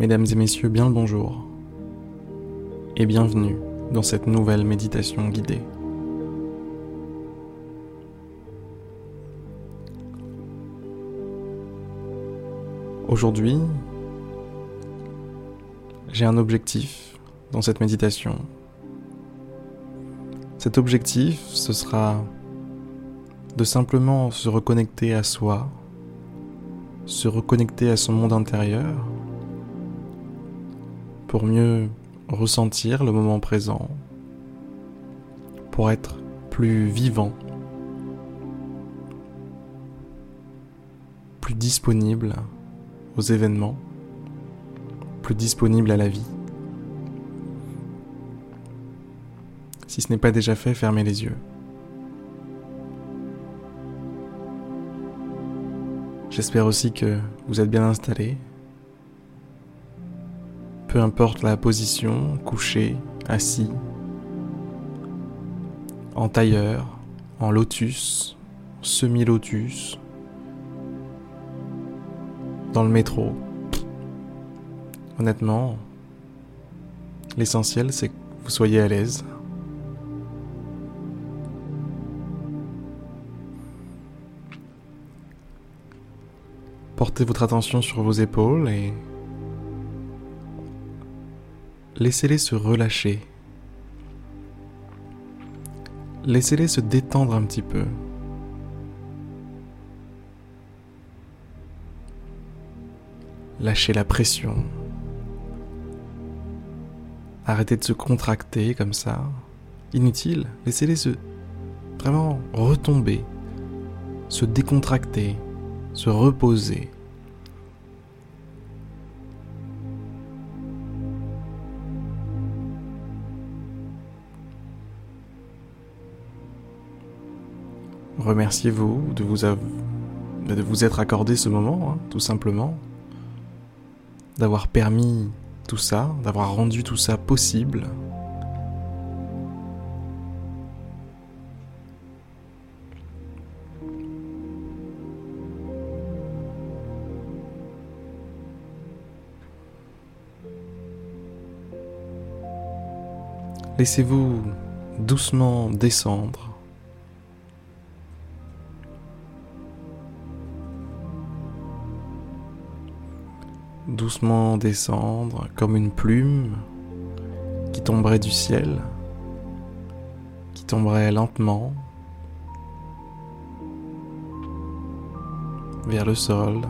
Mesdames et messieurs, bien le bonjour et bienvenue dans cette nouvelle méditation guidée. Aujourd'hui, j'ai un objectif dans cette méditation. Cet objectif, ce sera de simplement se reconnecter à soi, se reconnecter à son monde intérieur, pour mieux ressentir le moment présent, pour être plus vivant, plus disponible aux événements, plus disponible à la vie. Si ce n'est pas déjà fait, fermez les yeux. J'espère aussi que vous êtes bien installé. Peu importe la position, couché, assis, en tailleur, en lotus, semi-lotus, dans le métro. Honnêtement, l'essentiel c'est que vous soyez à l'aise. Portez votre attention sur vos épaules et laissez-les se relâcher. Laissez-les se détendre un petit peu. Lâchez la pression. Arrêtez de se contracter comme ça. Inutile. Laissez-les se vraiment retomber, se décontracter se reposer. Remerciez-vous de vous, de vous être accordé ce moment, hein, tout simplement, d'avoir permis tout ça, d'avoir rendu tout ça possible. Laissez-vous doucement descendre. Doucement descendre comme une plume qui tomberait du ciel, qui tomberait lentement vers le sol.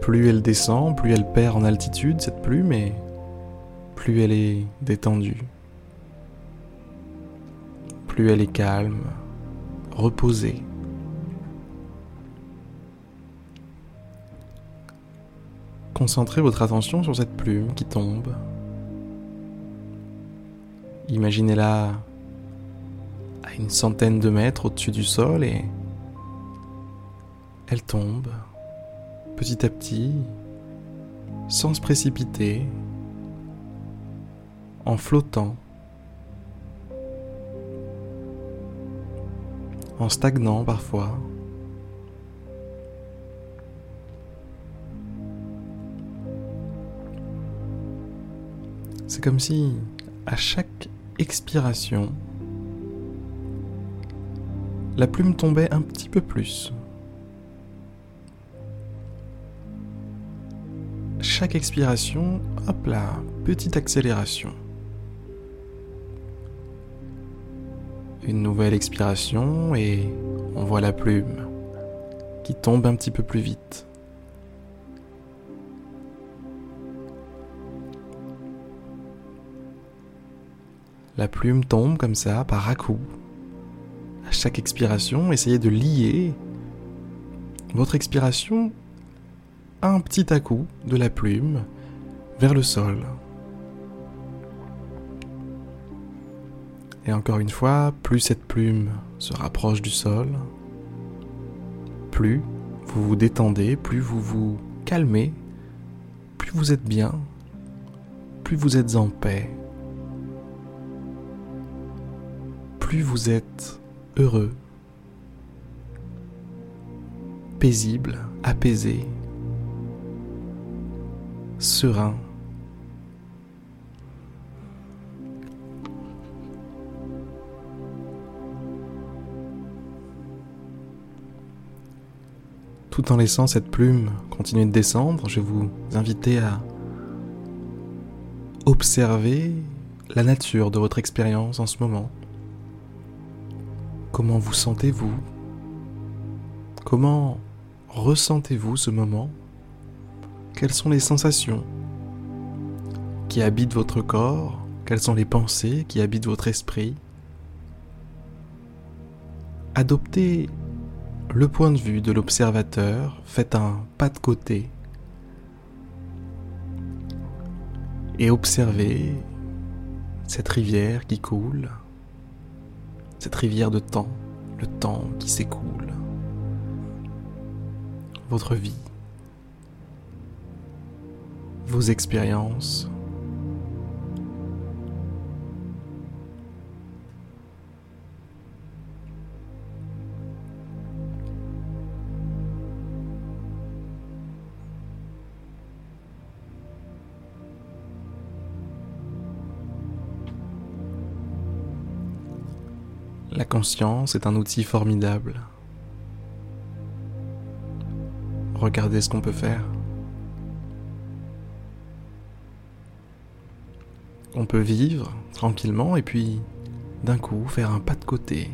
plus elle descend, plus elle perd en altitude, cette plume, et plus elle est détendue. Plus elle est calme, reposée. Concentrez votre attention sur cette plume qui tombe. Imaginez-la à une centaine de mètres au-dessus du sol et elle tombe petit à petit, sans se précipiter, en flottant, en stagnant parfois. C'est comme si à chaque expiration, la plume tombait un petit peu plus. chaque expiration, hop là, petite accélération. Une nouvelle expiration et on voit la plume qui tombe un petit peu plus vite. La plume tombe comme ça par à coup. À chaque expiration, essayez de lier votre expiration un petit à-coup de la plume vers le sol. Et encore une fois, plus cette plume se rapproche du sol, plus vous vous détendez, plus vous vous calmez, plus vous êtes bien, plus vous êtes en paix, vous êtes heureux, paisible, apaisé, serein. Tout en laissant cette plume continuer de descendre, je vais vous inviter à observer la nature de votre expérience en ce moment. Comment vous sentez-vous? Comment ressentez-vous ce moment? Quelles sont les sensations qui habitent votre corps? Quelles sont les pensées qui habitent votre esprit? Adoptez le point de vue de l'observateur, faites un pas de côté et observez cette rivière qui coule, cette rivière de temps, le temps qui s'écoule, votre vie, vos expériences, La conscience est un outil formidable. Regardez ce qu'on peut faire. On peut vivre tranquillement et puis d'un coup faire un pas de côté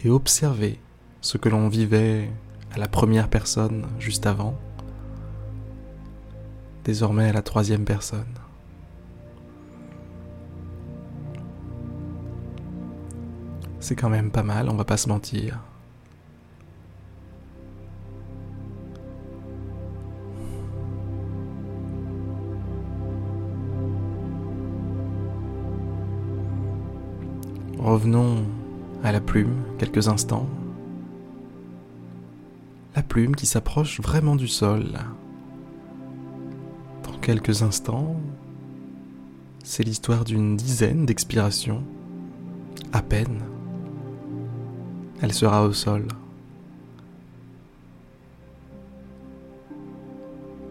et observer ce que l'on vivait à la première personne juste avant, désormais à la troisième personne. C'est quand même pas mal, on va pas se mentir. Revenons à la plume quelques instants. La plume qui s'approche vraiment du sol. Dans quelques instants, c'est l'histoire d'une dizaine d'expirations, à peine elle sera au sol.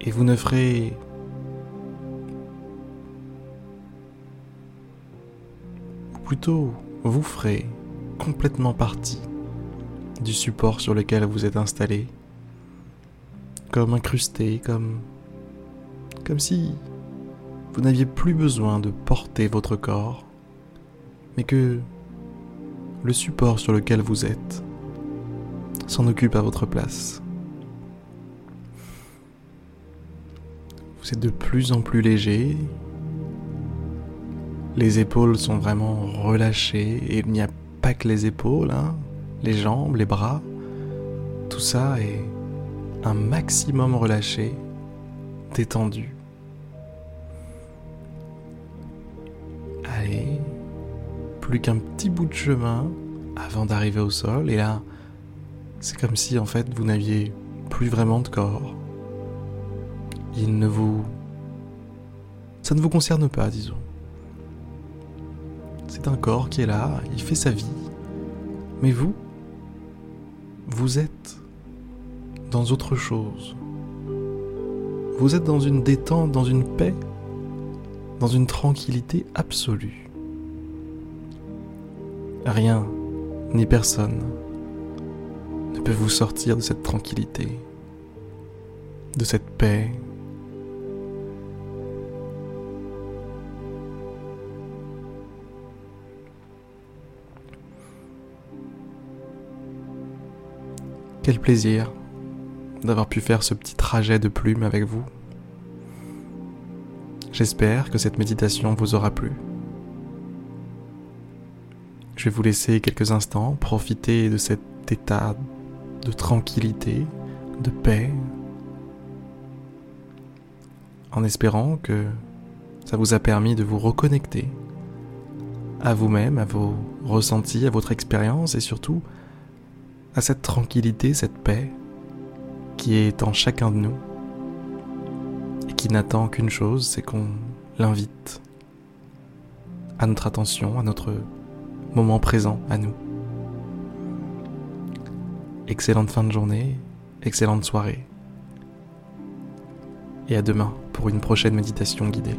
Et vous ne ferez ou plutôt vous ferez complètement partie du support sur lequel vous êtes installé, comme incrusté, comme comme si vous n'aviez plus besoin de porter votre corps, mais que le support sur lequel vous êtes s'en occupe à votre place. Vous êtes de plus en plus léger. Les épaules sont vraiment relâchées et il n'y a pas que les épaules, hein. les jambes, les bras. Tout ça est un maximum relâché, détendu. Plus qu'un petit bout de chemin avant d'arriver au sol. Et là, c'est comme si en fait vous n'aviez plus vraiment de corps. Il ne vous... Ça ne vous concerne pas, disons. C'est un corps qui est là, il fait sa vie. Mais vous, vous êtes dans autre chose. Vous êtes dans une détente, dans une paix, dans une tranquillité absolue. Rien, ni personne, ne peut vous sortir de cette tranquillité, de cette paix. Quel plaisir d'avoir pu faire ce petit trajet de plume avec vous. J'espère que cette méditation vous aura plu. Je vais vous laisser quelques instants profiter de cet état de tranquillité, de paix, en espérant que ça vous a permis de vous reconnecter à vous-même, à vos ressentis, à votre expérience et surtout à cette tranquillité, cette paix qui est en chacun de nous et qui n'attend qu'une chose, c'est qu'on l'invite à notre attention, à notre moment présent à nous. Excellente fin de journée excellente soirée. Et à demain pour une prochaine méditation guidée.